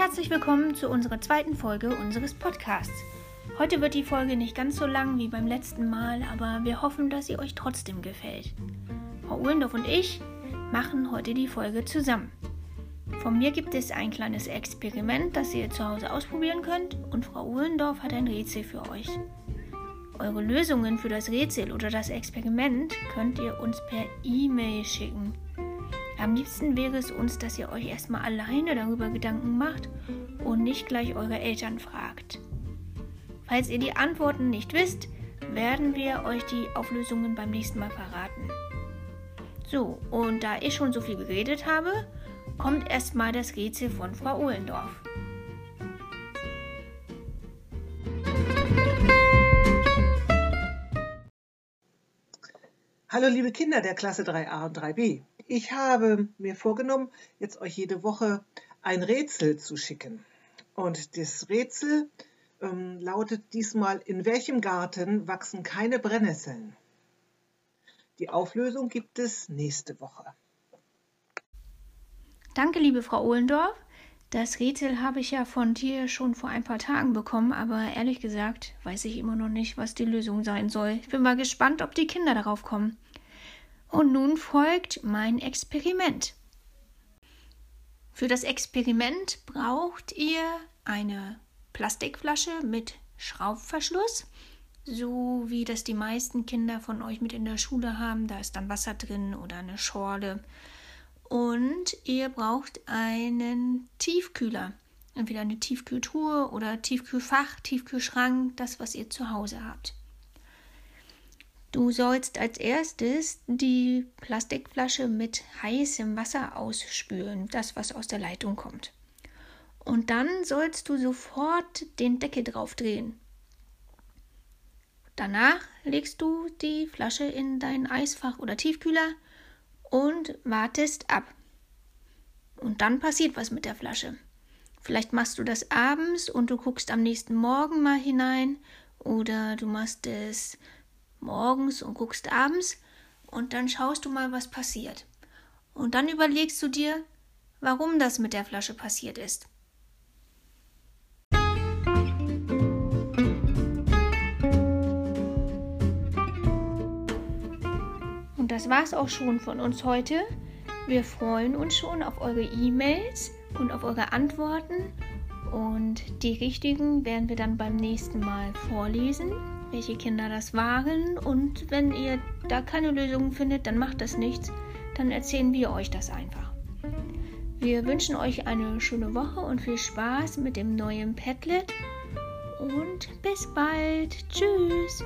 Herzlich willkommen zu unserer zweiten Folge unseres Podcasts. Heute wird die Folge nicht ganz so lang wie beim letzten Mal, aber wir hoffen, dass sie euch trotzdem gefällt. Frau Uhlendorf und ich machen heute die Folge zusammen. Von mir gibt es ein kleines Experiment, das ihr zu Hause ausprobieren könnt und Frau Uhlendorf hat ein Rätsel für euch. Eure Lösungen für das Rätsel oder das Experiment könnt ihr uns per E-Mail schicken. Am liebsten wäre es uns, dass ihr euch erstmal alleine darüber Gedanken macht und nicht gleich eure Eltern fragt. Falls ihr die Antworten nicht wisst, werden wir euch die Auflösungen beim nächsten Mal verraten. So, und da ich schon so viel geredet habe, kommt erstmal das Rätsel von Frau Ohlendorf. Hallo liebe Kinder der Klasse 3a und 3b. Ich habe mir vorgenommen, jetzt euch jede Woche ein Rätsel zu schicken. Und das Rätsel ähm, lautet diesmal, in welchem Garten wachsen keine Brennnesseln? Die Auflösung gibt es nächste Woche. Danke, liebe Frau Ohlendorf. Das Rätsel habe ich ja von dir schon vor ein paar Tagen bekommen, aber ehrlich gesagt weiß ich immer noch nicht, was die Lösung sein soll. Ich bin mal gespannt, ob die Kinder darauf kommen. Und nun folgt mein Experiment. Für das Experiment braucht ihr eine Plastikflasche mit Schraubverschluss, so wie das die meisten Kinder von euch mit in der Schule haben. Da ist dann Wasser drin oder eine Schorle und ihr braucht einen Tiefkühler. Entweder eine Tiefkühltruhe oder Tiefkühlfach, Tiefkühlschrank, das, was ihr zu Hause habt. Du sollst als erstes die Plastikflasche mit heißem Wasser ausspülen, das, was aus der Leitung kommt. Und dann sollst du sofort den Deckel drauf drehen. Danach legst du die Flasche in dein Eisfach oder Tiefkühler und wartest ab. Und dann passiert was mit der Flasche. Vielleicht machst du das abends und du guckst am nächsten Morgen mal hinein oder du machst es morgens und guckst abends und dann schaust du mal, was passiert. Und dann überlegst du dir, warum das mit der Flasche passiert ist. das war's auch schon von uns heute. Wir freuen uns schon auf eure E-Mails und auf eure Antworten. Und die richtigen werden wir dann beim nächsten Mal vorlesen, welche Kinder das waren. Und wenn ihr da keine Lösungen findet, dann macht das nichts. Dann erzählen wir euch das einfach. Wir wünschen euch eine schöne Woche und viel Spaß mit dem neuen Padlet. Und bis bald. Tschüss.